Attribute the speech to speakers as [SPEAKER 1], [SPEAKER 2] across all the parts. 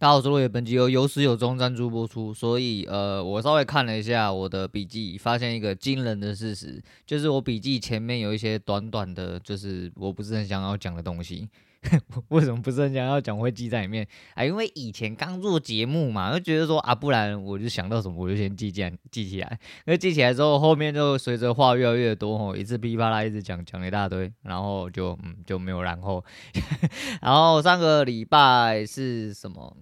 [SPEAKER 1] 大家好，我是落叶，本集由有始有终赞助播出。所以，呃，我稍微看了一下我的笔记，发现一个惊人的事实，就是我笔记前面有一些短短的，就是我不是很想要讲的东西。为什么不是很想要讲？会记在里面啊？因为以前刚做节目嘛，就觉得说啊，不然我就想到什么，我就先记记记起来。那记起来之后，后面就随着话越来越多，吼，一次噼里啪啦一直讲讲一大堆，然后就嗯就没有然后。然后上个礼拜是什么？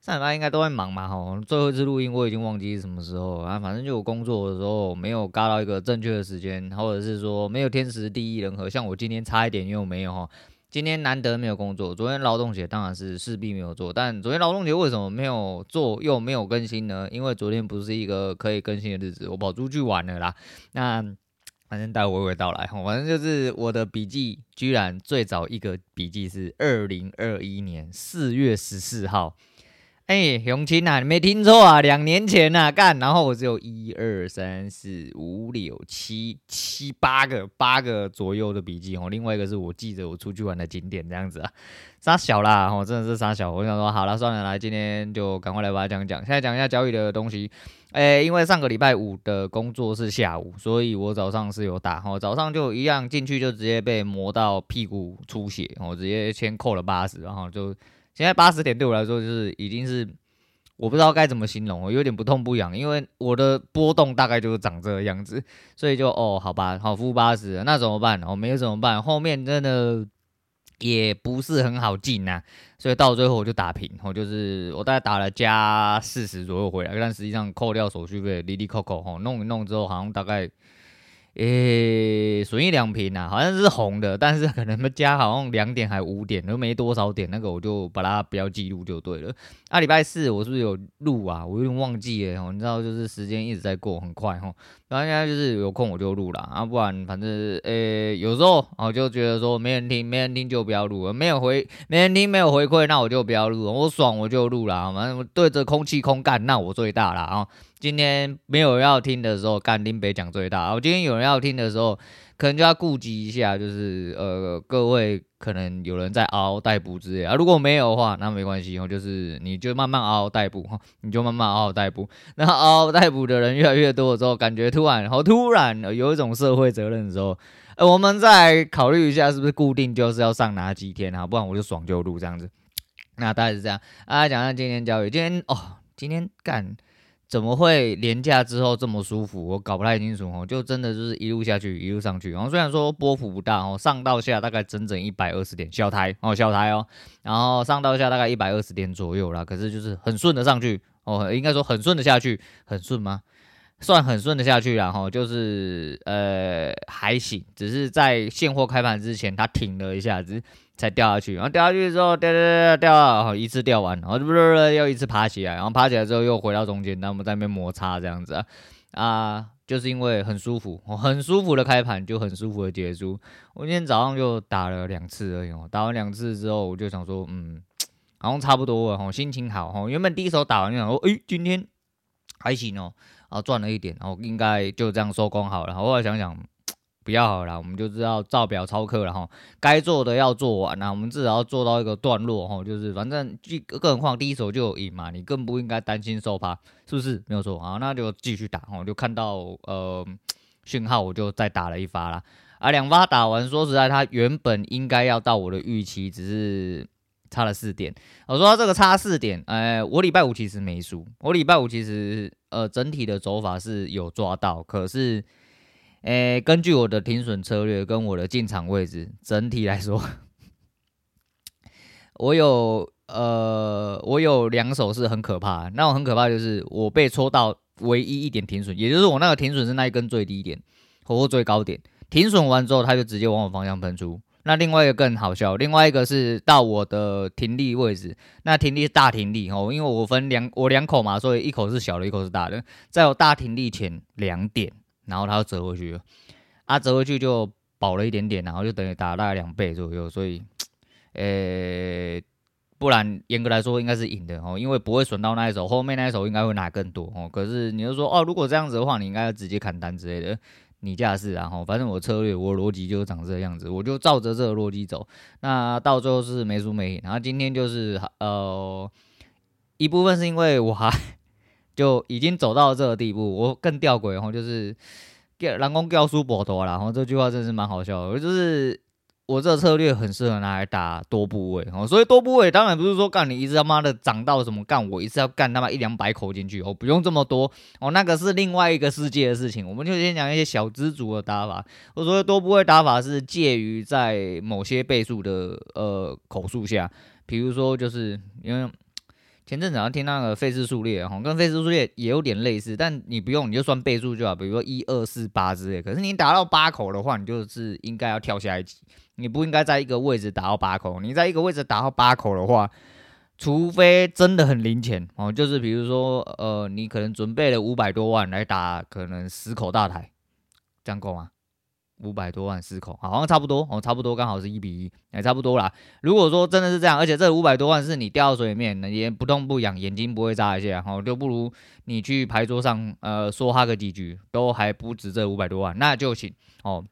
[SPEAKER 1] 上礼拜应该都在忙嘛，吼。最后一次录音我已经忘记是什么时候啊，反正就我工作的时候没有嘎到一个正确的时间，或者是说没有天时地利人和，像我今天差一点又没有哈。今天难得没有工作，昨天劳动节当然是势必没有做，但昨天劳动节为什么没有做又没有更新呢？因为昨天不是一个可以更新的日子，我跑出去玩了啦。那反正待会娓娓道来，反正就是我的笔记居然最早一个笔记是二零二一年四月十四号。哎、欸，永清啊，你没听错啊，两年前啊，干，然后我只有一二三四五六七七八个八个左右的笔记哦，另外一个是我记着我出去玩的景点这样子啊，杀小啦，哦，真的是杀小，我想说好了，算了，来，今天就赶快来把它讲讲，现在讲一下交易的东西，哎、因为上个礼拜五的工作是下午，所以我早上是有打，哦，早上就一样进去就直接被磨到屁股出血，我直接先扣了八十，然后就。现在八十点对我来说就是已经是我不知道该怎么形容，我有点不痛不痒，因为我的波动大概就是长这个样子，所以就哦好吧，好负八十，那怎么办？哦没有怎么办？后面真的也不是很好进呐，所以到最后我就打平，我就是我大概打了加四十左右回来，但实际上扣掉手续费，哩哩扣扣吼弄一弄之后，好像大概。诶，损益两平啊，好像是红的，但是可能加好像两点还五点，都没多少点，那个我就把它不要记录就对了。啊，礼拜四我是不是有录啊？我有点忘记了，你知道，就是时间一直在过，很快哈。然后现在就是有空我就录了，啊，不然反正诶，有时候我就觉得说没人听，没人听就不要录了，没有回，没人听没有回馈，那我就不要录，我爽我就录了，反正对着空气空干，那我最大了啊。今天没有要听的时候，干丁北讲最大。我今天有人要听的时候，可能就要顾及一下，就是呃，各位可能有人在嗷嗷待哺之类啊。如果没有的话，那没关系哦，就是你就慢慢嗷嗷待哺哈，你就慢慢嗷嗷待哺。那嗷嗷待哺的人越来越多的时候，感觉突然好突然有一种社会责任的时候，呃，我们再考虑一下是不是固定就是要上哪几天啊？不然我就爽就录这样子。那大概是这样啊，讲讲今天交易，今天哦，今天干。怎么会廉价之后这么舒服？我搞不太清楚哦，就真的就是一路下去，一路上去。然后虽然说波幅不大哦，上到下大概整整一百二十点，小台哦，小台哦，然后上到下大概一百二十点左右啦。可是就是很顺的上去哦，应该说很顺的下去，很顺吗？算很顺的下去，然后就是呃还行，只是在现货开盘之前它停了一下子。才掉下去，然后掉下去之后，掉掉掉掉掉，一次掉完，然后不不不，又一次爬起来，然后爬起来之后又回到中间，那我们在那边摩擦这样子啊，啊，就是因为很舒服，很舒服的开盘就很舒服的结束。我今天早上就打了两次而已，打完两次之后，我就想说，嗯，好像差不多了，吼，心情好，吼，原本第一手打完就想说，诶，今天还行哦，啊，赚了一点，然后应该就这样收工好了，后来想想。不要好了，我们就知道照表操课了哈。该做的要做完，那我们至少要做到一个段落哈。就是反正，更何况第一手就有赢嘛，你更不应该担心受怕，是不是？没有错啊，那就继续打哈。就看到呃讯号，我就再打了一发啦。啊，两发打完，说实在，它原本应该要到我的预期，只是差了四点。我说这个差四点，哎，我礼拜五其实没输，我礼拜五其实呃整体的走法是有抓到，可是。诶、根据我的停损策略跟我的进场位置，整体来说，我有呃，我有两手是很可怕。那种很可怕就是我被戳到唯一一点停损，也就是我那个停损是那一根最低点或最高点，停损完之后，它就直接往我方向喷出。那另外一个更好笑，另外一个是到我的停利位置，那停利是大停利哦，因为我分两我两口嘛，所以一口是小的，一口是大的，在我大停利前两点。然后它就折回去了，啊，折回去就保了一点点，然后就等于打了大概两倍左右，所以，呃，不然严格来说应该是赢的哦，因为不会损到那一手，后面那一手应该会拿更多哦。可是你就说哦，如果这样子的话，你应该要直接砍单之类的，你架势然后反正我策略我逻辑就是长这样子，我就照着这个逻辑走，那到最后是没输没赢，然后今天就是呃。一部分是因为我还就已经走到这个地步，我更吊诡然后，就是人讲叫输博多啦，然后这句话真是蛮好笑的，就是。我这策略很适合拿来打多部位哦，所以多部位当然不是说干你一次他妈的涨到什么干我一次要干他妈一两百口进去哦，不用这么多哦，那个是另外一个世界的事情。我们就先讲一些小资族的打法。我说多部位打法是介于在某些倍数的呃口数下，比如说就是因为前阵子好像听那个费氏数列哈，跟费氏数列也有点类似，但你不用你就算倍数就好，比如说一二四八之类。可是你打到八口的话，你就是应该要跳下一级。你不应该在一个位置打到八口，你在一个位置打到八口的话，除非真的很零钱哦，就是比如说，呃，你可能准备了五百多万来打可能十口大台，这样够吗？五百多万四口，好像差不多哦，差不多刚好是一比一，也差不多啦。如果说真的是这样，而且这五百多万是你掉到水里面，也不痛不痒，眼睛不会眨一下，哦，就不如你去牌桌上，呃，说哈个几句，都还不止这五百多万，那就行哦。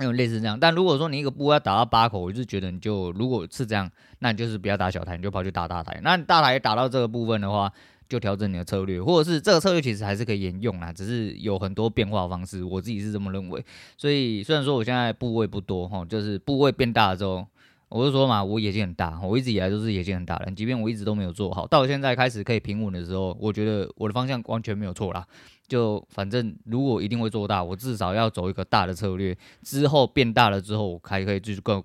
[SPEAKER 1] 有类似这样，但如果说你一个部位要打到八口，我就觉得你就如果是这样，那你就是不要打小台，你就跑去打大台。那你大台打到这个部分的话，就调整你的策略，或者是这个策略其实还是可以沿用啦，只是有很多变化方式。我自己是这么认为。所以虽然说我现在部位不多哈，就是部位变大了之后，我就说嘛，我野心很大，我一直以来都是野心很大的，即便我一直都没有做好，到现在开始可以平稳的时候，我觉得我的方向完全没有错啦。就反正如果一定会做大，我至少要走一个大的策略，之后变大了之后，我还可以继续更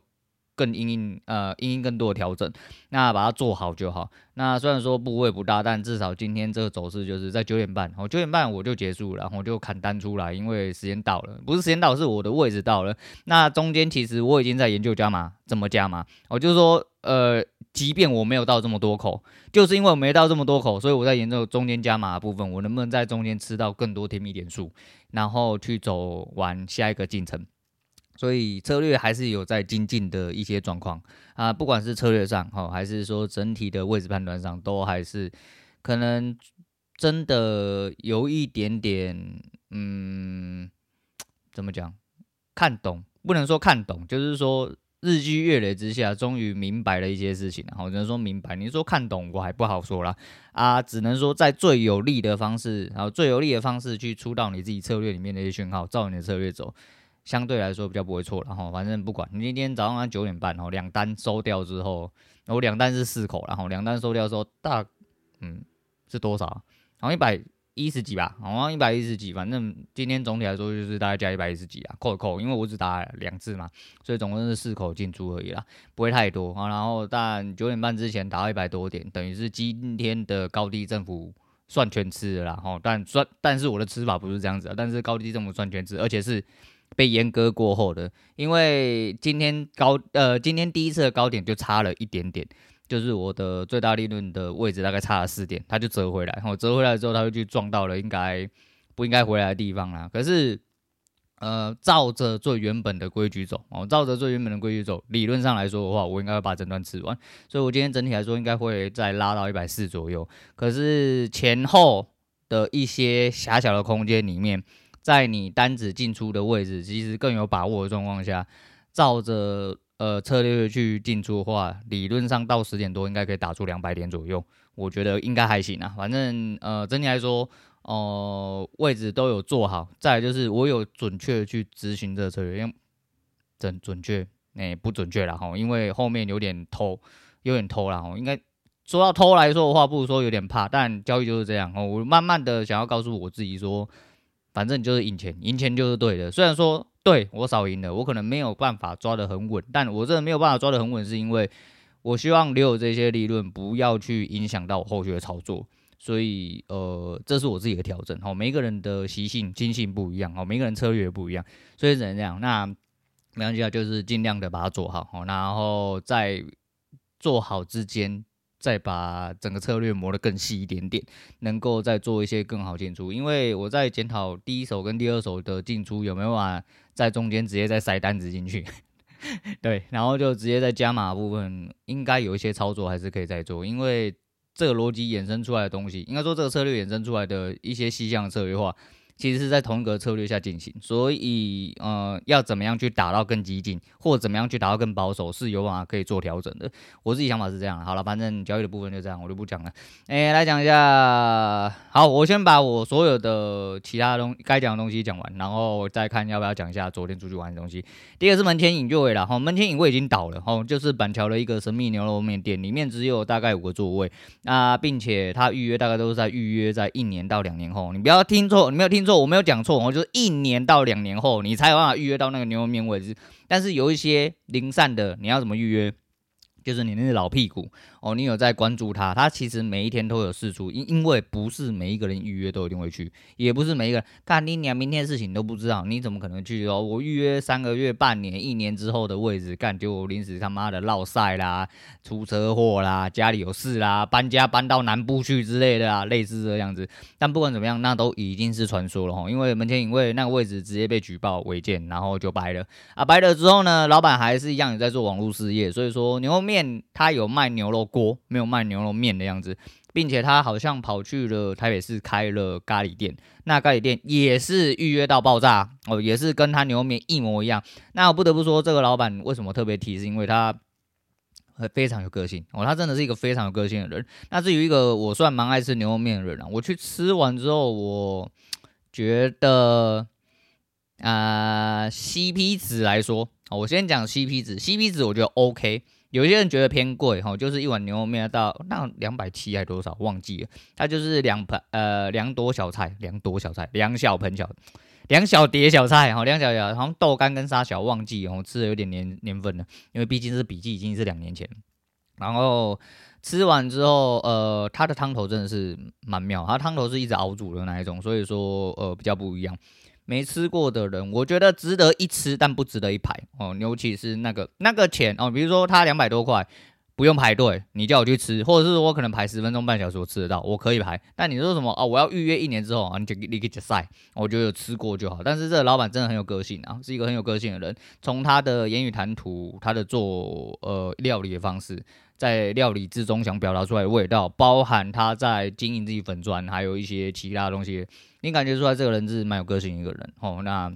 [SPEAKER 1] 更因应呃因应更多的调整，那把它做好就好。那虽然说部位不大，但至少今天这个走势就是在九点半，哦九点半我就结束了，然后我就砍单出来，因为时间到了，不是时间到，是我的位置到了。那中间其实我已经在研究加码，怎么加码，我就是说呃。即便我没有到这么多口，就是因为我没到这么多口，所以我在研究中间加码的部分，我能不能在中间吃到更多甜蜜点数，然后去走完下一个进程。所以策略还是有在精进的一些状况啊，不管是策略上哈，还是说整体的位置判断上，都还是可能真的有一点点，嗯，怎么讲？看懂，不能说看懂，就是说。日积月累之下，终于明白了一些事情，然后只能说明白。你说看懂，我还不好说啦。啊，只能说在最有利的方式，然后最有利的方式去出到你自己策略里面的一些讯号，照你的策略走，相对来说比较不会错。然后反正不管你今天早上九点半，然后两单收掉之后，我两单是四口，然后两单收掉之后大，嗯，是多少？然后一百。一十几吧，好像一百一十几，反正今天总体来说就是大概加一百一十几啊，扣一扣，因为我只打两次嘛，所以总共是四口进出而已啦，不会太多啊。然后但九点半之前打到一百多点，等于是今天的高低振幅算全吃了啦。哈，但算但是我的吃法不是这样子啊，但是高低振幅算全吃，而且是被阉割过后的，因为今天高呃今天第一次的高点就差了一点点。就是我的最大利润的位置大概差了四点，它就折回来，然后折回来之后，它就去撞到了应该不应该回来的地方啦。可是，呃，照着最原本的规矩走，哦，照着最原本的规矩走，理论上来说的话，我应该会把整段吃完。所以我今天整体来说应该会再拉到一百四左右。可是前后的一些狭小的空间里面，在你单子进出的位置其实更有把握的状况下，照着。呃，策略去进出的话，理论上到十点多应该可以打出两百点左右，我觉得应该还行啊。反正呃，整体来说，哦、位置都有做好。再就是我有准确去执行这个策略，因为准准确，哎、欸，不准确了哈，因为后面有点偷，有点偷了哈。应该说到偷来说的话，不如说有点怕，但交易就是这样哦。我慢慢的想要告诉我自己说，反正就是赢钱，赢钱就是对的。虽然说。对，我少赢了，我可能没有办法抓得很稳，但我真的没有办法抓得很稳，是因为我希望留有这些利润，不要去影响到我后续的操作，所以呃，这是我自己的调整。好，每个人的习性、心性不一样，好，每个人策略也不一样，所以只能这样。那没关系啊，就是尽量的把它做好，好，然后在做好之间。再把整个策略磨得更细一点点，能够再做一些更好进出。因为我在检讨第一手跟第二手的进出有没有办法在中间直接再塞单子进去，对，然后就直接在加码部分应该有一些操作还是可以再做。因为这个逻辑衍生出来的东西，应该说这个策略衍生出来的一些细项策略化，其实是在同一个策略下进行，所以呃，要怎么样去打到更激进，或怎么样去打到更保守，是有办法可以做调整的。我自己想法是这样。好了，反正交易的部分就这样，我就不讲了。哎，来讲一下，好，我先把我所有的其他东该讲的东西讲完，然后再看要不要讲一下昨天出去玩的东西。第一个是门前影月了，哈，门天影位已经倒了，哈，就是板桥的一个神秘牛肉面店，里面只有大概五个座位，啊，并且他预约大概都是在预约在一年到两年后，你不要听错，你没有听错，我没有讲错，我就是一年到两年后你才有办法预约到那个牛肉面位置，但是有一些零散的，你要怎么预约？就是你那个老屁股。哦，你有在关注他？他其实每一天都有事出，因因为不是每一个人预约都一定会去，也不是每一个人看你连明天的事情都不知道，你怎么可能去哦？我预约三个月、半年、一年之后的位置，干就临时他妈的落赛啦、出车祸啦、家里有事啦、搬家搬到南部去之类的啊，类似这样子。但不管怎么样，那都已经是传说了哈，因为门前影卫那个位置直接被举报违建，然后就掰了啊，掰了之后呢，老板还是一样有在做网络事业，所以说牛肉面他有卖牛肉。锅没有卖牛肉面的样子，并且他好像跑去了台北市开了咖喱店，那咖喱店也是预约到爆炸哦，也是跟他牛肉面一模一样。那我不得不说，这个老板为什么特别提，是因为他非常有个性哦，他真的是一个非常有个性的人。那至于一个我算蛮爱吃牛肉面的人啊，我去吃完之后，我觉得啊、CP 值来说，我先讲 CP 值，CP 值我觉得 OK。有些人觉得偏贵哈，就是一碗牛肉面到那两百七还多少忘记了，它就是两盆呃两朵小菜，两朵小菜，两小盆小，两小碟小菜哈，两小碟，好像豆干跟沙小忘记哦，吃的有点年年份了，因为毕竟是笔记已经是两年前，然后吃完之后呃，它的汤头真的是蛮妙，它汤头是一直熬煮的那一种，所以说呃比较不一样。没吃过的人，我觉得值得一吃，但不值得一排哦。尤其是那个那个钱哦，比如说他两百多块，不用排队，你叫我去吃，或者是我可能排十分钟半小时我吃得到，我可以排。但你说什么哦？我要预约一年之后啊，你就你给就塞，我觉得有吃过就好。但是这个老板真的很有个性啊，是一个很有个性的人。从他的言语谈吐，他的做呃料理的方式，在料理之中想表达出来的味道，包含他在经营自己粉砖，还有一些其他东西。你感觉出来这个人是蛮有个性一个人哦，那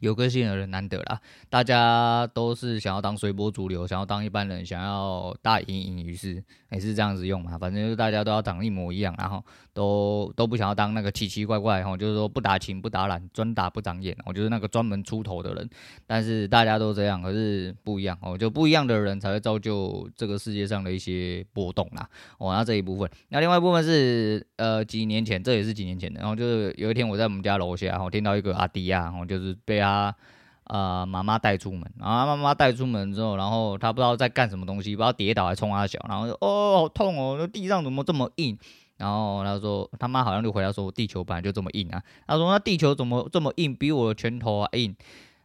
[SPEAKER 1] 有个性的人难得啦，大家都是想要当随波逐流，想要当一般人，想要大隐隐于市，也是这样子用嘛，反正就是大家都要长一模一样，然后都都不想要当那个奇奇怪怪哈，就是说不打情不打懒，专打不长眼，我就是那个专门出头的人，但是大家都这样，可是不一样哦，就不一样的人才会造就这个世界上的一些波动啦，哦，那这一部分，那另外一部分是呃几年前，这也是几年前的，然后就是有一天我在我们家楼下，然后听到一个阿迪啊，然后就是被他。呃，妈妈带出门，然后妈妈带出门之后，然后他不知道在干什么东西，不知道跌倒还冲他脚，然后就哦，好痛哦，那地上怎么这么硬？然后他说他妈好像就回答说，地球本来就这么硬啊。他说那地球怎么这么硬，比我的拳头还硬？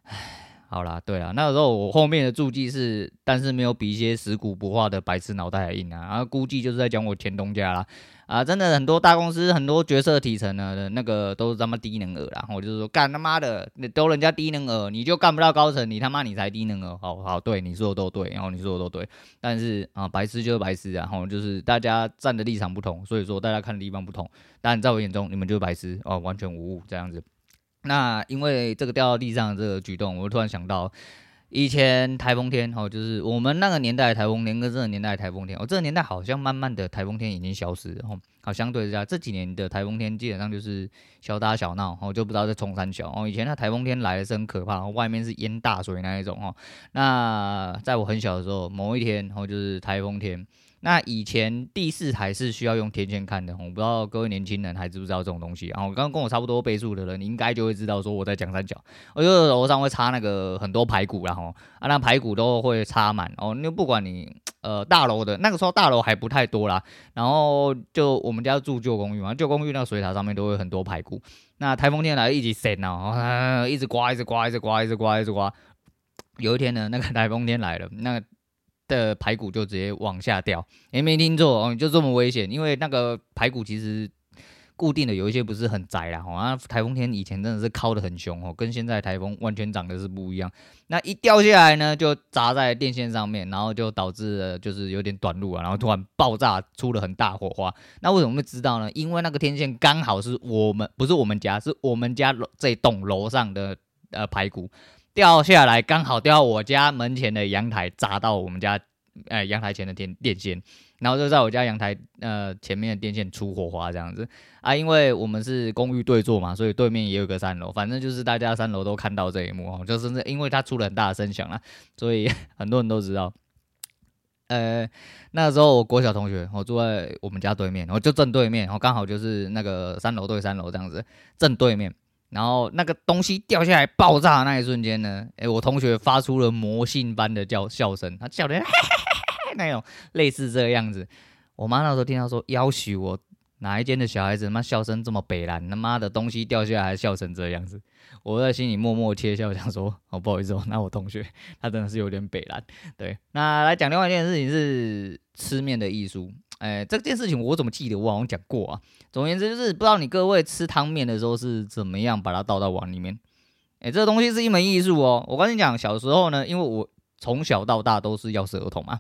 [SPEAKER 1] 唉。好啦，对啦，那个时候我后面的注记是，但是没有比一些死骨不化的白痴脑袋还硬啊，然后估计就是在讲我前东家啦，啊，真的很多大公司很多角色提成呢，那个都是他妈低能儿啦，我就是说干他妈的，都人家低能儿，你就干不到高层，你他妈你才低能儿，好好对，你说的都对，然后你说的都对，但是啊，白痴就是白痴啊，然后就是大家站的立场不同，所以说大家看的地方不同，但在我眼中你们就是白痴哦，完全无误这样子。那因为这个掉到地上的这个举动，我突然想到，以前台风天哦，就是我们那个年代台风天跟这个年代台风天，哦，这个年代好像慢慢的台风天已经消失了，哦，好相对之下这几年的台风天基本上就是小打小闹，哦，就不知道在冲山小，哦，以前那台风天来的是很可怕，外面是淹大水那一种，哦，那在我很小的时候，某一天，哦，就是台风天。那以前第四台是需要用天线看的，我不知道各位年轻人还知不知道这种东西。然后刚刚跟我差不多倍数的人，你应该就会知道说我在讲三角，我就楼上会插那个很多排骨，然后啊那排骨都会插满哦。那不管你呃大楼的那个时候大楼还不太多啦，然后就我们家住旧公寓嘛，旧公寓那水塔上面都会很多排骨。那台风天来一直闪哦，一直刮，一直刮，一直刮，一直刮，一直刮。有一天呢，那个台风天来了，那。的排骨就直接往下掉，也没听错哦，就这么危险。因为那个排骨其实固定的有一些不是很窄啦，哦，啊，台风天以前真的是敲得很凶哦，跟现在台风完全长得是不一样。那一掉下来呢，就砸在电线上面，然后就导致了就是有点短路啊，然后突然爆炸出了很大火花。那为什么会知道呢？因为那个天线刚好是我们不是我们家，是我们家这栋楼上的呃排骨掉下来，刚好掉到我家门前的阳台，砸到我们家呃阳台前的电电线。然后就在我家阳台呃前面的电线出火花这样子啊，因为我们是公寓对坐嘛，所以对面也有个三楼，反正就是大家三楼都看到这一幕哦，就是因为它出了很大的声响啦，所以很多人都知道。呃，那时候我国小同学，我住在我们家对面，然后就正对面，然后刚好就是那个三楼对三楼这样子正对面，然后那个东西掉下来爆炸的那一瞬间呢，诶，我同学发出了魔性般的叫笑声，他叫的。嘿嘿嘿嘿那种类似这个样子，我妈那时候听到说，要许我哪一间的小孩子他妈笑声这么北烂，他妈的东西掉下来还笑成这样子，我在心里默默窃笑，想说，哦，不好意思哦，那我同学他真的是有点北烂。对，那来讲另外一件事情是吃面的艺术，哎，这件事情我怎么记得我好像讲过啊？总而言之就是不知道你各位吃汤面的时候是怎么样把它倒到碗里面，哎，这个东西是一门艺术哦。我跟你讲，小时候呢，因为我从小到大都是钥匙儿童嘛。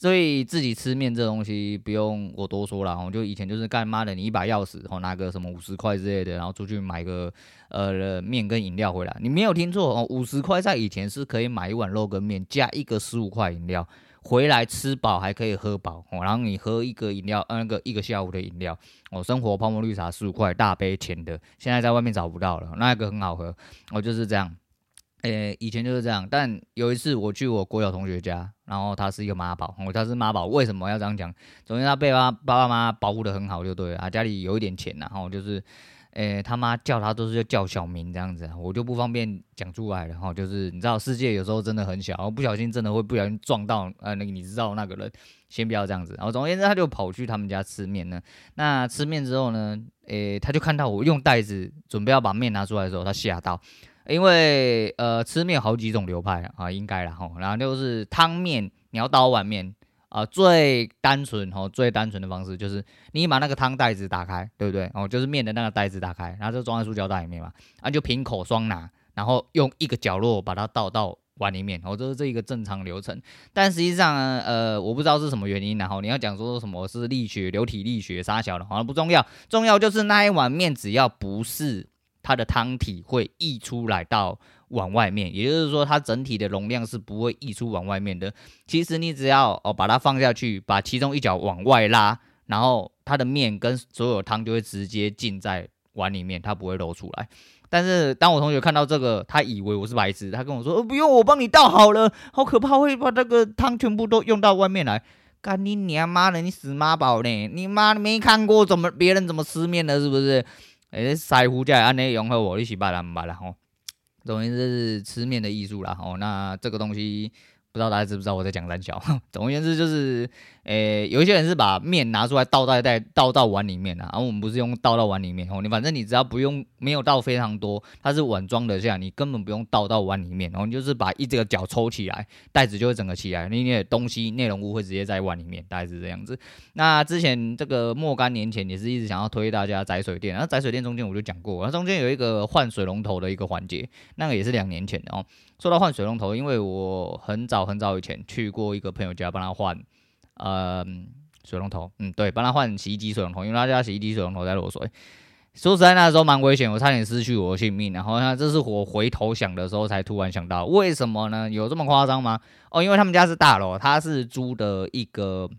[SPEAKER 1] 所以自己吃面这东西不用我多说了，我就以前就是干妈的，你一把钥匙，然后拿个什么五十块之类的，然后出去买个呃面跟饮料回来。你没有听错哦，五十块在以前是可以买一碗肉跟面加一个十五块饮料回来吃饱还可以喝饱，然后你喝一个饮料，呃那个一个下午的饮料哦，生活泡沫绿茶十五块大杯甜的，现在在外面找不到了，那个很好喝，我就是这样。诶、以前就是这样，但有一次我去我国小同学家，然后他是一个妈宝，哦他是妈宝，为什么要这样讲？总之他被他爸爸妈妈保护得很好，就对了，他家里有一点钱，然后就是，诶、他妈叫他都是叫小名这样子，我就不方便讲出来了，哈，就是你知道世界有时候真的很小，然后不小心真的会不小心撞到，呃，那个你知道那个人，先不要这样子，然后总而言之，他就跑去他们家吃面呢，那吃面之后呢，诶、他就看到我用袋子准备要把面拿出来的时候，他吓到。因为呃吃面好几种流派啊，应该啦吼，然后就是汤面你要倒碗面啊，最单纯哦，最单纯的方式就是你把那个汤袋子打开，对不对？哦，就是面的那个袋子打开，然后就装在塑胶袋里面嘛，啊就瓶口双拿，然后用一个角落把它倒到碗里面，哦，这是这一个正常流程。但实际上，呃，我不知道是什么原因，然后你要讲说什么是力学、流体力学啥小的，好像不重要，重要就是那一碗面只要不是。它的汤体会溢出来到碗外面，也就是说，它整体的容量是不会溢出碗外面的。其实你只要哦把它放下去，把其中一角往外拉，然后它的面跟所有汤就会直接浸在碗里面，它不会漏出来。但是当我同学看到这个，他以为我是白痴，他跟我说：“哦，不用，我帮你倒好了。”好可怕，会把那个汤全部都用到外面来。干你娘妈的，你死妈宝呢？你妈没看过怎么别人怎么吃面的，是不是？诶，师傅在安尼融合，我一起把它买了吼。总言之是吃面的艺术啦吼。那这个东西。不知道大家知不知道我在讲三小？总而言之就是，诶、有一些人是把面拿出来倒在袋倒到碗里面啊，而我们不是用倒到碗里面哦。你反正你只要不用没有倒非常多，它是碗装得下，你根本不用倒到碗里面，然后你就是把一这个角抽起来，袋子就会整个起来，你的东西内容物会直接在碗里面，大概是这样子。那之前这个若干年前也是一直想要推大家载水电，然后载水电中间我就讲过，然后中间有一个换水龙头的一个环节，那个也是两年前的哦。说到换水龙头，因为我很早很早以前去过一个朋友家帮他换，呃，水龙头，嗯，对，帮他换洗衣机水龙头，因为他家洗衣机水龙头在漏水。说实在，那时候蛮危险，我差点失去我的性命。然后呢，这是我回头想的时候才突然想到，为什么呢？有这么夸张吗？哦，因为他们家是大楼，他是租的一个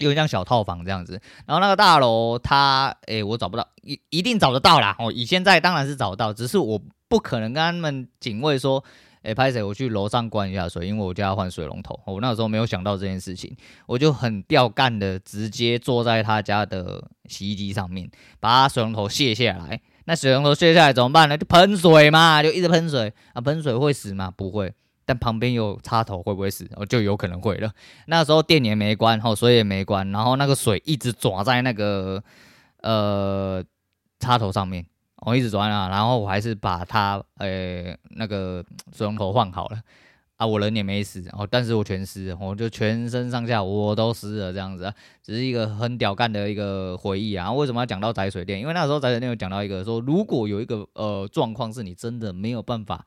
[SPEAKER 1] 有点像小套房这样子。然后那个大楼，他，诶，我找不到，一一定找得到啦。哦，以现在当然是找到，只是我不可能跟他们警卫说。哎，拍谁？我去楼上关一下水，因为我家要换水龙头。我那时候没有想到这件事情，我就很吊干的直接坐在他家的洗衣机上面，把水龙头卸下来。那水龙头卸下来怎么办呢？就喷水嘛，就一直喷水啊。喷水会死吗？不会。但旁边有插头，会不会死？哦，就有可能会了。那时候电也没关，后水也没关，然后那个水一直抓在那个呃插头上面。我一直转啊，然后我还是把它呃那个水龙头换好了啊，我人也没死哦，但是我全湿，我就全身上下我都湿了这样子，啊，只是一个很屌干的一个回忆啊。为什么要讲到载水电？因为那时候载水电有讲到一个说，如果有一个呃状况是你真的没有办法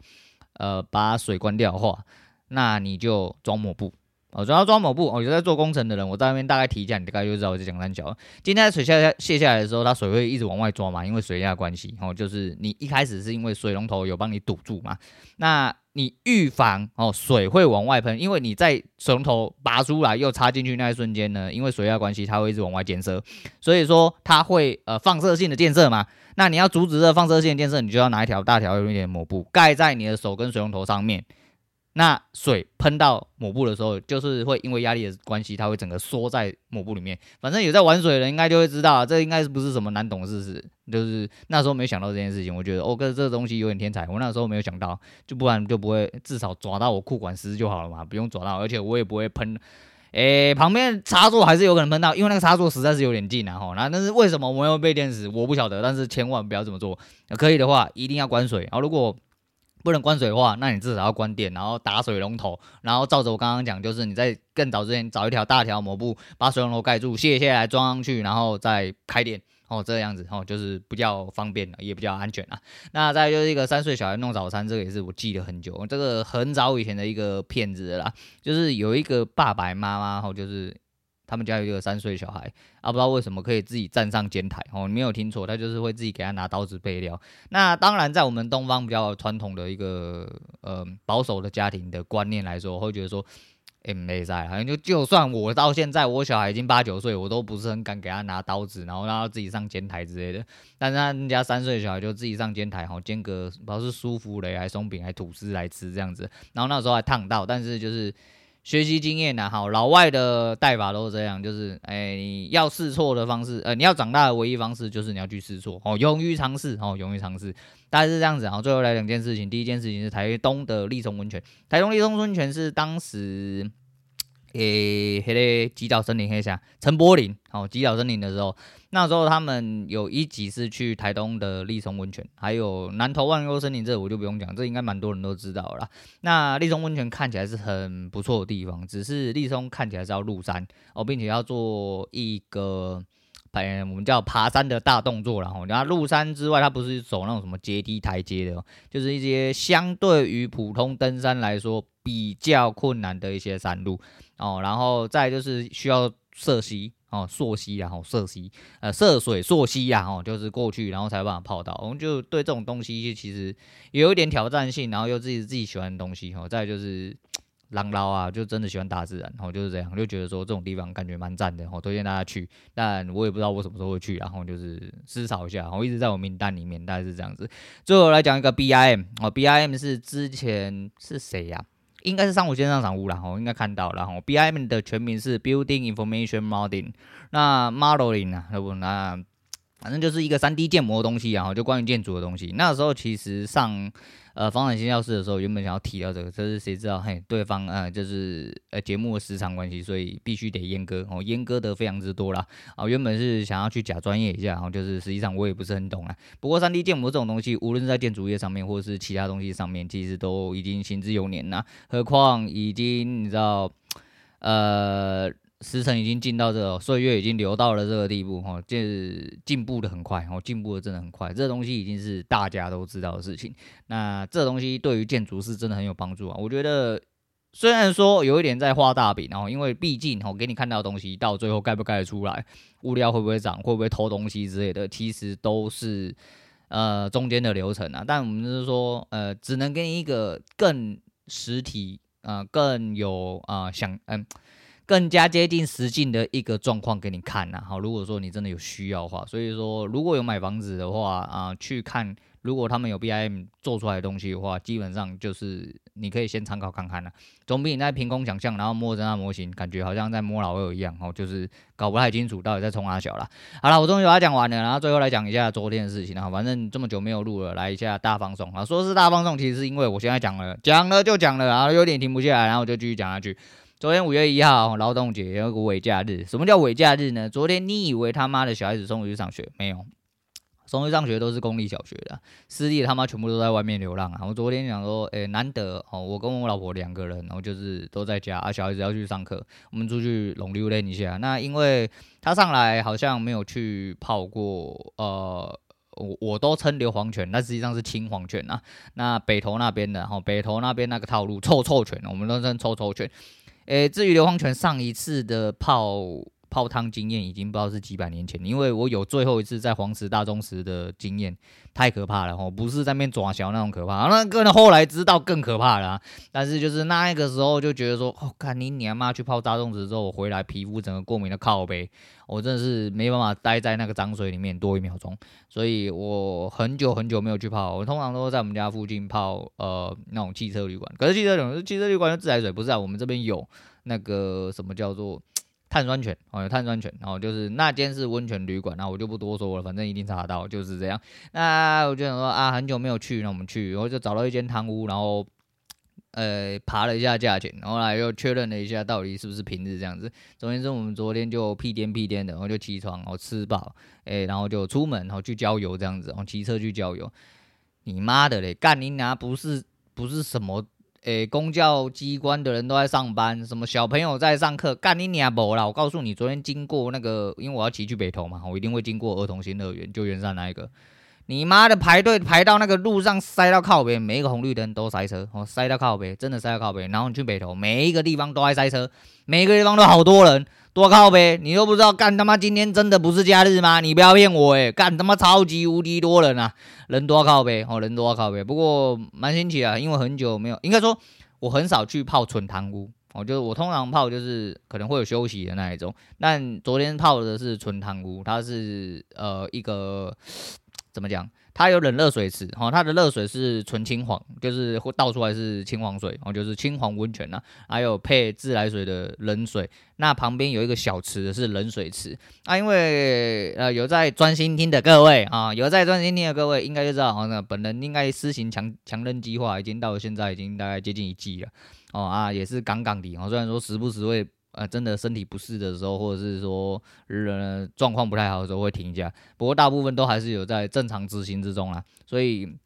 [SPEAKER 1] 呃把水关掉的话，那你就装抹布。哦，主要装抹布哦，有在做工程的人，我在那边大概提一下，你大概就知道我在讲三角。今天水下卸下来的时候，它水会一直往外抓嘛，因为水压关系。哦，就是你一开始是因为水龙头有帮你堵住嘛，那你预防哦水会往外喷，因为你在水龙头拔出来又插进去那一瞬间呢，因为水压关系，它会一直往外溅射，所以说它会呃放射性的溅射嘛。那你要阻止这放射性的溅射，你就要拿一条大条有一点抹布盖在你的手跟水龙头上面。那水喷到抹布的时候，就是会因为压力的关系，它会整个缩在抹布里面。反正有在玩水的人应该就会知道，这应该是不是什么难懂的事实。就是那时候没想到这件事情，我觉得哦，哥这东西有点天才。我那时候没有想到，就不然就不会至少抓到我裤管湿就好了嘛，不用抓到，而且我也不会喷。诶，旁边插座还是有可能喷到，因为那个插座实在是有点近啊。吼，那但是为什么我没有被电死？我不晓得。但是千万不要这么做。可以的话，一定要关水。然后如果不能关水的话，那你至少要关电，然后打水龙头，然后照着我刚刚讲，就是你在更早之前找一条大条抹布，把水龙头盖住，卸下来装上去，然后再开电，哦，这样子，哦，就是比较方便也比较安全啊。那再就是一个三岁小孩弄早餐，这个也是我记了很久，这个很早以前的一个片子啦，就是有一个爸爸妈妈，哦，就是。他们家有一个三岁小孩啊，不知道为什么可以自己站上煎台哦，你没有听错，他就是会自己给他拿刀子备料。那当然，在我们东方比较传统的一个呃保守的家庭的观念来说，我会觉得说，哎、没在，好像就就算我到现在我小孩已经八九岁，我都不是很敢给他拿刀子，然后让他自己上煎台之类的。但是他们家三岁小孩就自己上煎台，哈，煎个不知道是舒芙蕾还是松饼还吐司来吃这样子，然后那时候还烫到，但是就是。学习经验呐，好，老外的带法都是这样，就是，哎、欸，你要试错的方式，呃，你要长大的唯一方式就是你要去试错，哦，勇于尝试，哦，勇于尝试，大概是这样子。好，最后来两件事情，第一件事情是台东的立松温泉，台东立松温泉是当时。诶，黑嘞，极岛森林黑侠陈柏霖，哦，极岛森林的时候，那时候他们有一集是去台东的立松温泉，还有南投万优森林，这我就不用讲，这应该蛮多人都知道了。那立松温泉看起来是很不错的地方，只是立松看起来是要入山哦，并且要做一个。哎我们叫爬山的大动作，然后，然后入山之外，它不是走那种什么阶梯台阶的，就是一些相对于普通登山来说比较困难的一些山路哦。然后再就是需要涉溪哦，溯溪然后涉溪，呃，涉水溯溪呀，哦，就是过去然后才有办法泡到。我们就对这种东西就其实有一点挑战性，然后又自己自己喜欢的东西哦。再就是。浪捞啊，就真的喜欢大自然，然后就是这样，就觉得说这种地方感觉蛮赞的，我推荐大家去。但我也不知道我什么时候会去，然后就是思考一下，我一直在我名单里面，大概是这样子。最后来讲一个 BIM 哦，BIM 是之前是谁呀、应该是上午线上场屋啦，我应该看到了。然后 BIM 的全名是 Building Information Modeling，那 Modeling 啊，那反正就是一个 3D 建模的东西，然后就关于建筑的东西。那时候其实上。呃，房产新教室的时候，原本想要提到这个，可是谁知道，嘿，对方呃，就是呃节目的时长关系，所以必须得阉割哦，阉割的非常之多啦。啊、原本是想要去假专业一下，然后就是实际上我也不是很懂啊。不过三 D 建模这种东西，无论是在建筑业上面，或者是其他东西上面，其实都已经行之有年了。何况已经你知道，呃。时辰已经进到这个，岁月已经流到了这个地步，哈，就是进步的很快，哦，进步的真的很快。这东西已经是大家都知道的事情。那这东西对于建筑是真的很有帮助啊。我觉得虽然说有一点在画大饼，然后因为毕竟我给你看到的东西，到最后盖不盖得出来，物料会不会涨，会不会偷东西之类的，其实都是呃中间的流程啊。但我们就是说，呃，只能给你一个更实体，呃，更有啊、想嗯。更加接近实境的一个状况给你看呐，好，如果说你真的有需要的话，所以说如果有买房子的话啊，去看如果他们有 BIM 做出来的东西的话，基本上就是你可以先参考看看了，总比你在凭空想象，然后摸着那模型，感觉好像在摸老二一样，哦，就是搞不太清楚到底在冲哪小了。好了，我终于把它讲完了，然后最后来讲一下昨天的事情啊，反正这么久没有录了，来一下大放送啊，说是大放送，其实是因为我现在讲了，讲了就讲了，然后有点停不下来，然后我就继续讲下去。昨天五月一号劳动节，有个伪假日。什么叫伪假日呢？昨天你以为他妈的小孩子终于去上学没有？送去上学都是公立小学的，私立他妈全部都在外面流浪啊！我昨天讲说，诶、难得哦，我跟我老婆两个人，然后就是都在家啊，小孩子要去上课，我们出去龙溜练一下。那因为他上来好像没有去泡过，呃，我我都称硫磺泉，那实际上是青黄泉啊。那北投那边的，哈，北投那边那个套路臭臭泉，我们都称臭臭泉。诶、至于硫磺泉，上一次的炮。泡汤经验已经不知道是几百年前，因为我有最后一次在黄石大众池的经验，太可怕了哦，不是在那边抓小那种可怕，那个后来知道更可怕了。但是就是那一个时候就觉得说，哦，看你娘妈去泡大众池之后，我回来皮肤整个过敏的靠背，我真的是没办法待在那个脏水里面多一秒钟，所以我很久很久没有去泡，我通常都在我们家附近泡，呃，那种汽车旅馆。可是汽车旅馆，汽车旅馆的自来水不是在我们这边有那个什么叫做。碳酸泉哦，有碳酸泉，然后就是那间是温泉旅馆，那我就不多说了，反正一定查得到，就是这样。那我就想说啊，很久没有去，那我们去，然后就找到一间汤屋，然后呃爬了一下价钱，后来又确认了一下到底是不是平日这样子。总之，我们昨天就屁颠屁颠的，然后就起床，然后吃饱，哎，然后就出门，然后去郊游这样子，然后骑车去郊游。你妈的嘞，干你娘，不是不是什么。诶、公教机关的人都在上班，什么小朋友在上课，干你娘不啦！我告诉你，昨天经过那个，因为我要骑去北投嘛，我一定会经过儿童新乐园，就圆山那一个。你妈的排队排到那个路上塞到靠边，每一个红绿灯都塞车，哦，塞到靠边，真的塞到靠边。然后你去北投，每一个地方都在塞车，每一个地方都好多人。多靠呗，你都不知道干他妈今天真的不是假日吗？你不要骗我诶，干他妈超级无敌多人啊，人多靠呗哦，人多靠呗。不过蛮新奇啊，因为很久没有，应该说我很少去泡纯汤屋，哦就是我通常泡就是可能会有休息的那一种，但昨天泡的是纯汤屋，它是呃一个怎么讲？它有冷热水池，哈，它的热水是纯青黄，就是会倒出来是青黄水，哦，就是青黄温泉呐，还有配自来水的冷水。那旁边有一个小池是冷水池，啊，因为呃有在专心听的各位啊，有在专心听的各位应该就知道，那本人应该施行强强韧计划已经到了现在已经大概接近一季了，哦啊，也是杠杠的，哦，虽然说时不时会。呃，真的身体不适的时候，或者是说人状况不太好的时候会停一下，不过大部分都还是有在正常执行之中啦，所以。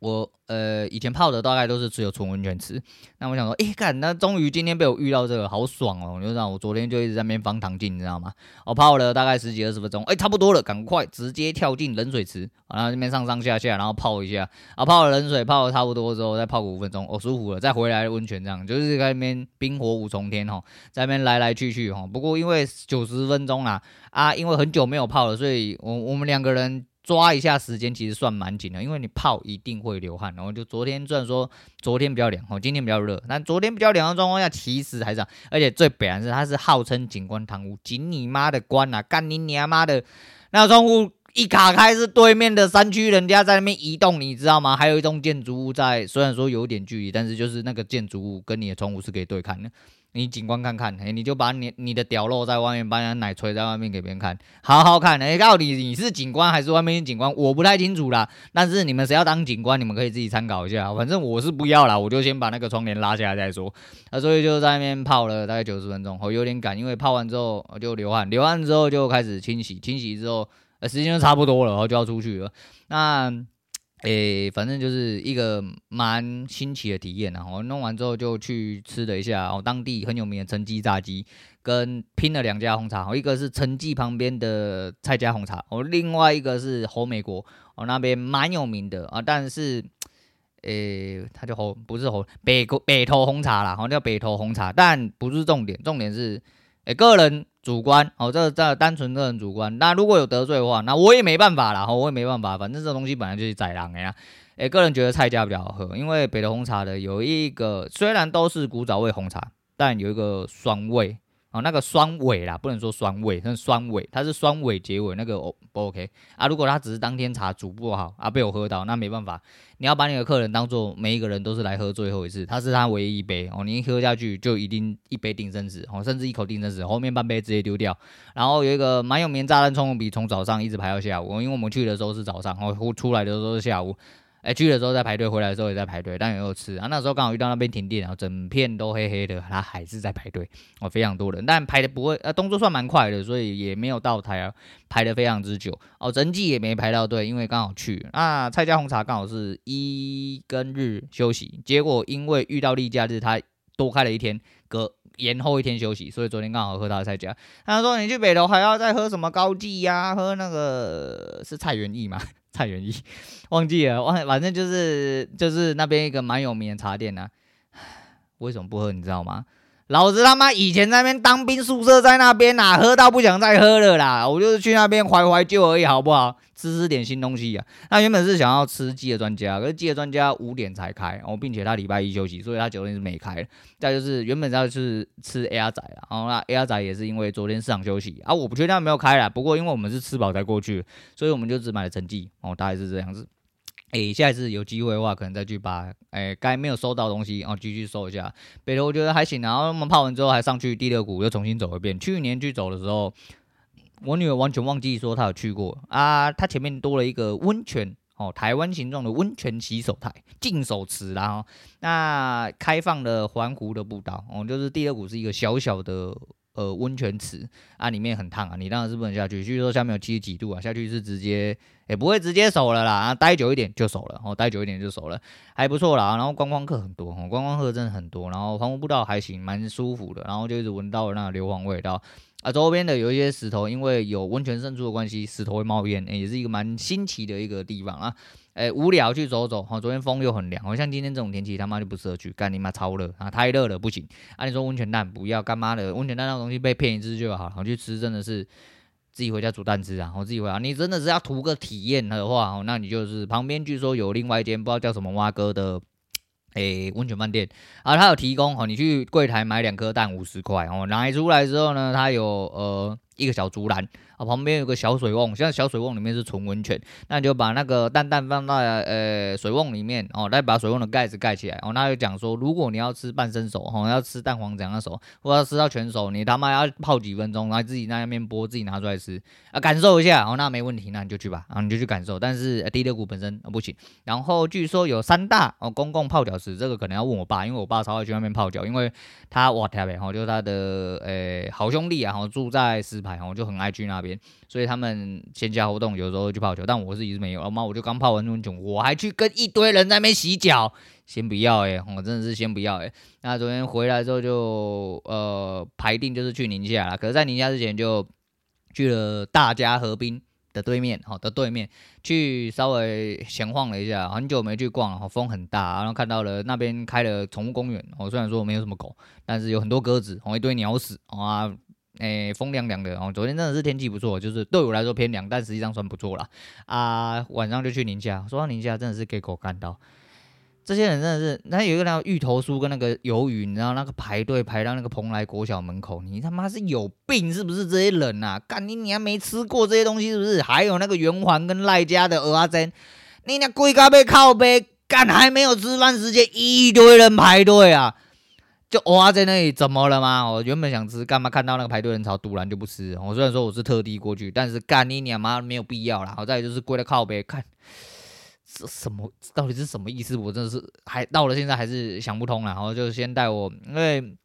[SPEAKER 1] 我呃以前泡的大概都是只有纯温泉池，那我想说，诶、欸，干，那终于今天被我遇到这个，好爽哦！你就知道我昨天就一直在那边放糖精，你知道吗？我泡了大概十几二十分钟，诶、欸，差不多了，赶快直接跳进冷水池，然后这边上上下下，然后泡一下，啊，泡了冷水泡了差不多之后，再泡个五分钟，哦，舒服了，再回来温泉这样，就是在那边冰火五重天哈，在那边来来去去哈。不过因为九十分钟啦，啊，因为很久没有泡了，所以我我们两个人。抓一下时间其实算蛮紧的，因为你泡一定会流汗。然后就昨天虽然说昨天比较凉，哦，今天比较热，但昨天比较凉的状况下，其实还是，而且最北岸是它是号称景观堂屋，景你妈的关啊，干你娘妈的，那个窗户一卡开是对面的山区人家在那边移动，你知道吗？还有一栋建筑物在，虽然说有点距离，但是就是那个建筑物跟你的窗户是可以对看的。你景观看看，哎，你就把你你的屌露在外面，把你的奶吹在外面给别人看，好好看。哎，到底你是景观还是外面的景观，我不太清楚啦。但是你们谁要当景观，你们可以自己参考一下。反正我是不要啦，我就先把那个窗帘拉下来再说。那所以就在那边泡了大概九十分钟，我有点赶，因为泡完之后就流汗，流汗之后就开始清洗，清洗之后时间就差不多了，然后就要出去了。那。诶、反正就是一个蛮新奇的体验呐。我弄完之后就去吃了一下哦，当地很有名的陈记炸鸡，跟拼了两家红茶。哦，一个是陈记旁边的蔡家红茶，哦，另外一个是侯美国，哦，那边蛮有名的啊。但是，诶、欸，它叫侯，不是侯北国北投红茶啦，好像叫北投红茶，但不是重点，重点是，诶、个人。主观哦，这这单纯个人主观。那如果有得罪的话，那我也没办法啦，我也没办法。反正这东西本来就是宰狼的呀。诶，个人觉得蔡家比较好喝，因为北投红茶的有一个虽然都是古早味红茶，但有一个酸味。哦，那个酸尾啦，不能说酸味，是酸尾，它是酸尾结尾，那个哦不 OK 啊。如果他只是当天茶煮不好啊，被我喝到，那没办法，你要把你的客人当做每一个人都是来喝最后一次，他是他唯一一杯哦，你一喝下去就一定一杯定生死哦，甚至一口定生死，后面半杯直接丢掉。然后有一个蛮有名炸弹葱油饼，从早上一直排到下午，因为我们去的时候是早上，然后出来的时候是下午。哎，去的时候在排队，回来的时候也在排队，但也有吃啊。那时候刚好遇到那边停电，然后整片都黑黑的，他还是在排队哦，非常多人，但排的不会，呃，动作算蛮快的，所以也没有到台啊，排的非常之久哦，整季也没排到队，因为刚好去那蔡家红茶刚好是一跟日休息，结果因为遇到例假日，他多开了一天，隔延后一天休息，所以昨天刚好喝他的蔡家。他说你去北投还要再喝什么高记呀、喝那个是蔡元益吗？太原意忘记了，忘反正就是就是那边一个蛮有名的茶店呢、为什么不喝？你知道吗？老子他妈以前在那边当兵，宿舍在那边呐、啊，喝到不想再喝了啦。我就是去那边怀怀旧而已，好不好？吃吃点新东西啊。那原本是想要吃鸡的专家，可是鸡的专家五点才开，哦，并且他礼拜一休息，所以他九点是没开。再就是原本要去吃 A R 仔啊，然后那 A R 仔也是因为昨天市场休息啊，我不确定他没有开啦。不过因为我们是吃饱才过去，所以我们就只买了成记哦，大概是这样子。诶、欸，下一次有机会的话，可能再去把诶该、欸、没有收到的东西，哦继续收一下。北投我觉得还行，然后我们泡完之后还上去第二股又重新走一遍。去年去走的时候，我女儿完全忘记说她有去过啊。她前面多了一个温泉哦，台湾形状的温泉洗手台、净手池，然后那开放的环湖的步道哦，就是第二股是一个小小的。呃，温泉池啊，里面很烫啊，你当然是不能下去。据说下面有七十几度啊，下去是直接也、不会直接熟了啦，啊，待久一点就熟了，哦，待久一点就熟了，还不错啦。然后观光客很多，哦，观光客真的很多。然后环湖步道还行，蛮舒服的。然后就一直闻到了那硫磺味道啊，周边的有一些石头，因为有温泉渗出的关系，石头会冒烟，也是一个蛮新奇的一个地方啊。哎、无聊去走走，哈，昨天风又很凉，好像今天这种天气他妈就不适合去，干你妈超热啊，太热了不行。啊，你说温泉蛋不要，干妈的温泉蛋那种东西被骗一次就好，好去吃真的是自己回家煮蛋吃啊，我自己回家。你真的是要图个体验的话，哦，那你就是旁边据说有另外一间不知道叫什么蛙哥的，诶、温泉饭店啊，他有提供，哦，你去柜台买两颗蛋五十块，哦，拿出来之后呢，他有呃一个小竹篮。啊，旁边有个小水瓮，现在小水瓮里面是纯温泉，那就把那个蛋蛋放在呃水瓮里面哦，再把水瓮的盖子盖起来哦。那就讲说，如果你要吃半生熟哦，要吃蛋黄怎样熟，或者要吃到全熟，你他妈要泡几分钟，然后自己在那边剥，自己拿出来吃啊，感受一下哦，那没问题，那你就去吧，啊你就去感受。但是第六股本身不行。然后据说有三大哦公共泡脚池，这个可能要问我爸，因为我爸超爱去那边泡脚，因为他哇特别好，就是他的呃好兄弟啊，然后住在石牌，我就很爱去那边。所以他们闲暇活动有时候去泡脚，但我是一直没有。然后我就刚泡完温泉，我还去跟一堆人在那边洗脚，先不要哎、我真的是先不要哎、那昨天回来之后就呃排定就是去宁夏了，可是在宁夏之前就去了大家河滨的对面，好的对面去稍微闲晃了一下，很久没去逛了，风很大，然后看到了那边开了宠物公园。我虽然说没有什么狗，但是有很多鸽子，哦一堆鸟屎啊。诶、风凉凉的哦，昨天真的是天气不错，就是对我来说偏凉，但实际上算不错了啊。晚上就去宁夏，说到宁夏真的是给狗干到，这些人真的是，那有一个那芋头酥跟那个鱿鱼，你知道那个排队排到那个蓬莱国小门口，你他妈是有病是不是？这些人、啊，干你你还没吃过这些东西是不是？还有那个圆环跟赖家的鹅阿珍，你那龟咖啡靠杯干还没有吃饭时间，一堆人排队啊！就哇，在那里怎么了吗？我原本想吃，干嘛看到那个排队人潮，突然就不吃。我虽然说我是特地过去，但是干你娘妈没有必要啦。好在就是跪在靠背看，这什么到底是什么意思？我真的是还到了现在还是想不通啦。然后就先带我，因为。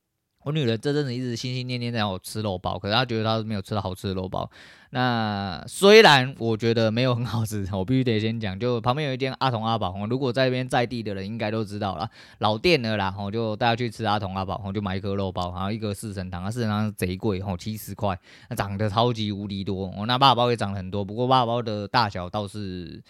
[SPEAKER 1] 我女儿这阵子一直心心念念在让我吃肉包，可是她觉得她没有吃到好吃的肉包。那虽然我觉得没有很好吃，我必须得先讲，就旁边有一间阿童阿宝，如果在那边在地的人应该都知道了，老店了啦，我就带她去吃阿童阿宝，我就买一颗肉包，然后一个四神汤，四神汤贼贵，吼七十块，长得超级无敌多，我那八宝包也长很多，不过八宝包的大小倒是。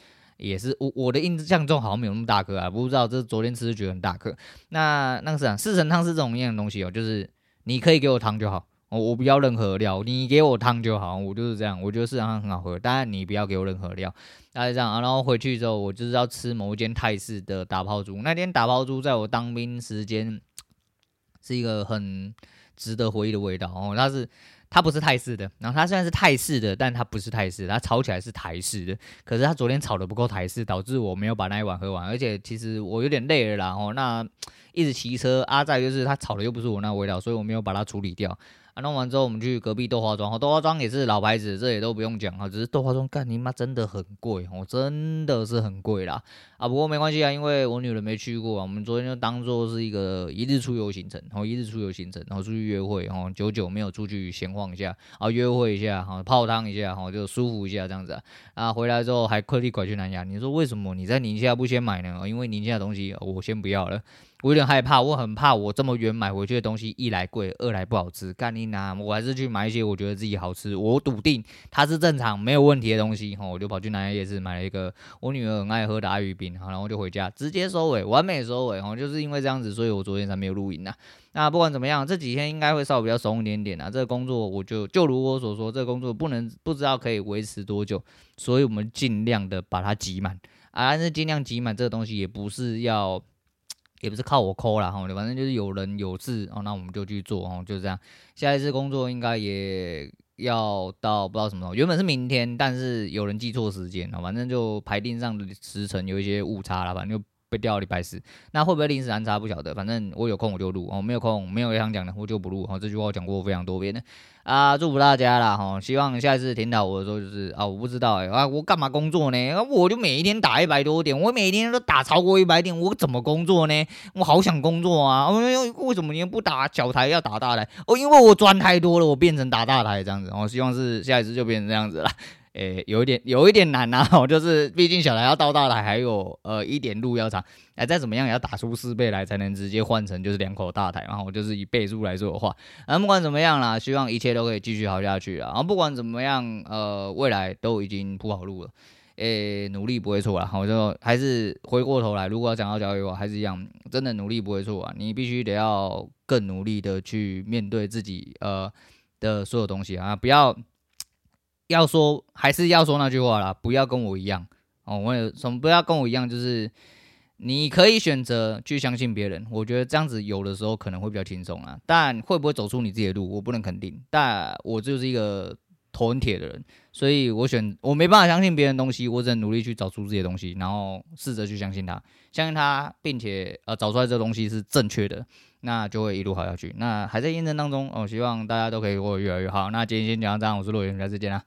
[SPEAKER 1] 也是我我的印象中好像没有那么大颗啊，不知道这昨天吃是觉得很大颗。那那个是啊，四神汤是这种一样的东西哦，就是你可以给我汤就好，我我不要任何料，你给我汤就好，我就是这样。我觉得四神汤很好喝，当然你不要给我任何料，大概这样啊。然后回去之后，我就是要吃某一间泰式的打抛猪。那天打抛猪在我当兵时间是一个很值得回忆的味道哦，它是。它不是泰式的，然后它虽然是泰式的，但它不是泰式，它炒起来是台式的。可是它昨天炒的不够台式，导致我没有把那一碗喝完。而且其实我有点累了然后，那一直骑车，阿在就是他炒的又不是我那味道，所以我没有把它处理掉。啊，弄完之后我们去隔壁豆花庄，豆花庄也是老牌子，这也都不用讲啊，只是豆花庄干你妈真的很贵哦，真的是很贵啦啊，不过没关系啊，因为我女人没去过啊，我们昨天就当做是一个一日出游行程，然后一日出游行程，然后出去约会，然后久久没有出去闲晃一下啊，约会一下哈，泡汤一下哈，就舒服一下这样子啊，啊，回来之后还特地拐去南亚，你说为什么你在宁夏不先买呢？因为宁夏的东西我先不要了。我有点害怕，我很怕我这么远买回去的东西，一来贵，二来不好吃。干你娘，我还是去买一些我觉得自己好吃，我笃定它是正常没有问题的东西。吼，我就跑去南亚夜市买了一个我女儿很爱喝的阿宇冰，好，然后就回家直接收尾，完美收尾。吼，就是因为这样子，所以我昨天才没有录音呐。那不管怎么样，这几天应该会稍微比较松一点点啊。这个工作我就就如我所说，这个工作不能不知道可以维持多久，所以我们尽量的把它挤满啊。但是尽量挤满这个东西也不是要。也不是靠我抠啦，哈，反正就是有人有事哦，那我们就去做哦，就这样。下一次工作应该也要到不知道什么时候，原本是明天，但是有人记错时间啊，反正就排定上的时辰有一些误差了，反正就被调到礼拜四。那会不会临时安插不晓得，反正我有空我就录哦，没有空没有想讲的我就不录哦。这句话我讲过非常多遍的。啊，祝福大家啦哈！希望下一次听到我的时候就是啊，我不知道哎、啊，我干嘛工作呢？啊，我就每一天打一百多点，我每天都打超过一百点，我怎么工作呢？我好想工作啊！为什么你不打小台要打大台？哦，因为我赚太多了，我变成打大台这样子。我希望是下一次就变成这样子了。诶、有一点有一点难呐、啊，就是毕竟小台要到大台还有呃一点路要长，哎，再怎么样也要打出四倍来才能直接换成就是两口大台，然后就是以倍数来说的话，啊，不管怎么样啦，希望一切都可以继续好下去啊，然后不管怎么样，呃，未来都已经铺好路了，诶、努力不会错啦，我就还是回过头来，如果要讲到教育，我还是一样，真的努力不会错啊，你必须得要更努力的去面对自己呃的所有东西啊，不要。要说还是要说那句话啦，不要跟我一样哦。我有什么不要跟我一样，就是你可以选择去相信别人。我觉得这样子有的时候可能会比较轻松啊，但会不会走出你自己的路，我不能肯定。但我就是一个头很铁的人，所以我选我没办法相信别人的东西，我只能努力去找出自己的东西，然后试着去相信他，相信他，并且呃找出来这东西是正确的。那就会一路好下去。那还在验证当中哦，希望大家都可以过得越来越好。那今天先讲到这样，我是洛元，下次见啦。